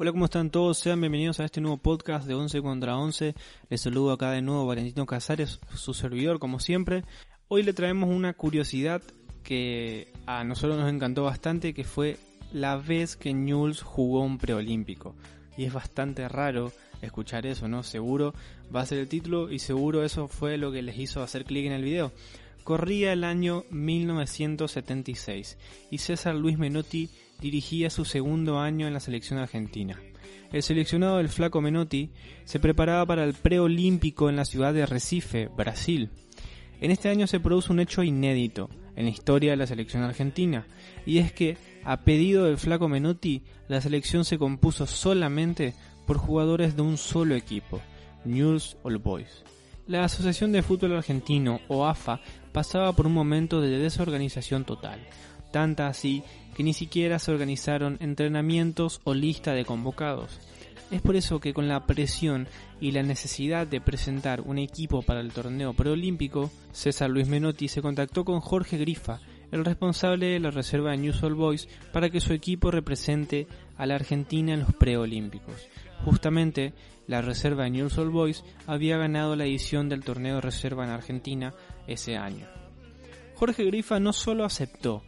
Hola, ¿cómo están todos? Sean bienvenidos a este nuevo podcast de 11 contra 11. Les saludo acá de nuevo Valentino Casares, su servidor como siempre. Hoy le traemos una curiosidad que a nosotros nos encantó bastante, que fue la vez que Newell's jugó un preolímpico. Y es bastante raro escuchar eso, ¿no? Seguro va a ser el título y seguro eso fue lo que les hizo hacer clic en el video. Corría el año 1976 y César Luis Menotti dirigía su segundo año en la selección argentina. El seleccionado del flaco Menotti se preparaba para el preolímpico en la ciudad de Recife, Brasil. En este año se produce un hecho inédito en la historia de la selección argentina, y es que, a pedido del flaco Menotti, la selección se compuso solamente por jugadores de un solo equipo, Newell's Old Boys. La Asociación de Fútbol Argentino, o AFA, pasaba por un momento de desorganización total, tanta así que ni siquiera se organizaron entrenamientos o lista de convocados. Es por eso que con la presión y la necesidad de presentar un equipo para el torneo preolímpico, César Luis Menotti se contactó con Jorge Grifa, el responsable de la reserva de News All Boys, para que su equipo represente a la Argentina en los preolímpicos. Justamente, la reserva de News All Boys había ganado la edición del torneo de reserva en Argentina ese año. Jorge Grifa no solo aceptó,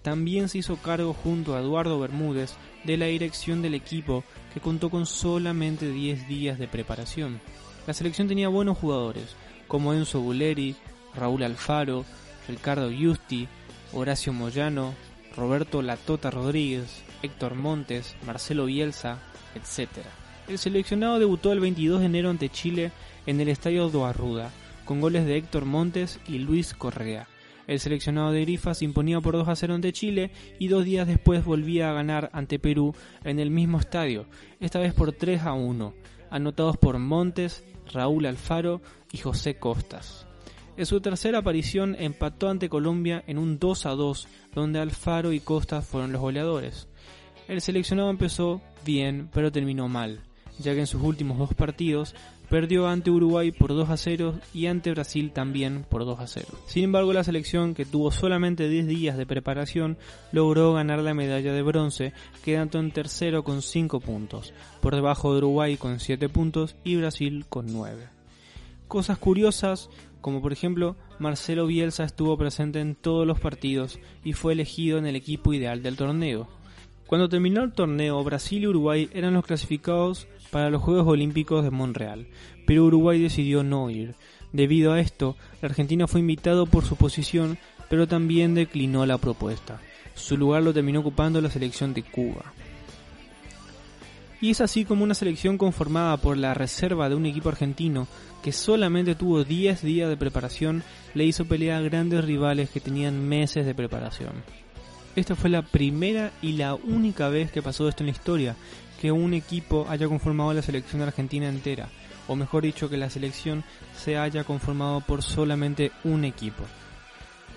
también se hizo cargo junto a Eduardo Bermúdez de la dirección del equipo que contó con solamente 10 días de preparación. La selección tenía buenos jugadores como Enzo Buleri, Raúl Alfaro, Ricardo Justi, Horacio Moyano, Roberto Latota Rodríguez, Héctor Montes, Marcelo Bielsa, etc. El seleccionado debutó el 22 de enero ante Chile en el estadio Doarruda, con goles de Héctor Montes y Luis Correa. El seleccionado de Grifa se imponía por 2 a 0 ante Chile y dos días después volvía a ganar ante Perú en el mismo estadio, esta vez por 3 a 1, anotados por Montes, Raúl Alfaro y José Costas. En su tercera aparición empató ante Colombia en un 2 a 2, donde Alfaro y Costas fueron los goleadores. El seleccionado empezó bien, pero terminó mal, ya que en sus últimos dos partidos perdió ante Uruguay por 2 a 0 y ante Brasil también por 2 a 0. Sin embargo, la selección, que tuvo solamente 10 días de preparación, logró ganar la medalla de bronce, quedando en tercero con 5 puntos, por debajo de Uruguay con 7 puntos y Brasil con 9. Cosas curiosas, como por ejemplo, Marcelo Bielsa estuvo presente en todos los partidos y fue elegido en el equipo ideal del torneo. Cuando terminó el torneo, Brasil y Uruguay eran los clasificados para los Juegos Olímpicos de Montreal, pero Uruguay decidió no ir. Debido a esto, la Argentina fue invitado por su posición, pero también declinó la propuesta. Su lugar lo terminó ocupando la selección de Cuba. Y es así como una selección conformada por la reserva de un equipo argentino que solamente tuvo 10 días de preparación le hizo pelear a grandes rivales que tenían meses de preparación. Esta fue la primera y la única vez que pasó esto en la historia, que un equipo haya conformado la selección argentina entera, o mejor dicho, que la selección se haya conformado por solamente un equipo.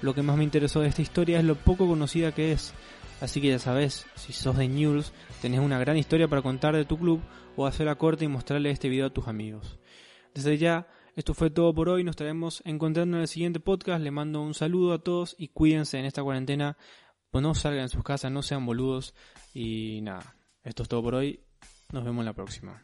Lo que más me interesó de esta historia es lo poco conocida que es, así que ya sabes, si sos de News, tenés una gran historia para contar de tu club o hacer la corte y mostrarle este video a tus amigos. Desde ya, esto fue todo por hoy, nos estaremos encontrando en el siguiente podcast, le mando un saludo a todos y cuídense en esta cuarentena pues no salgan de sus casas, no sean boludos y nada. Esto es todo por hoy. Nos vemos la próxima.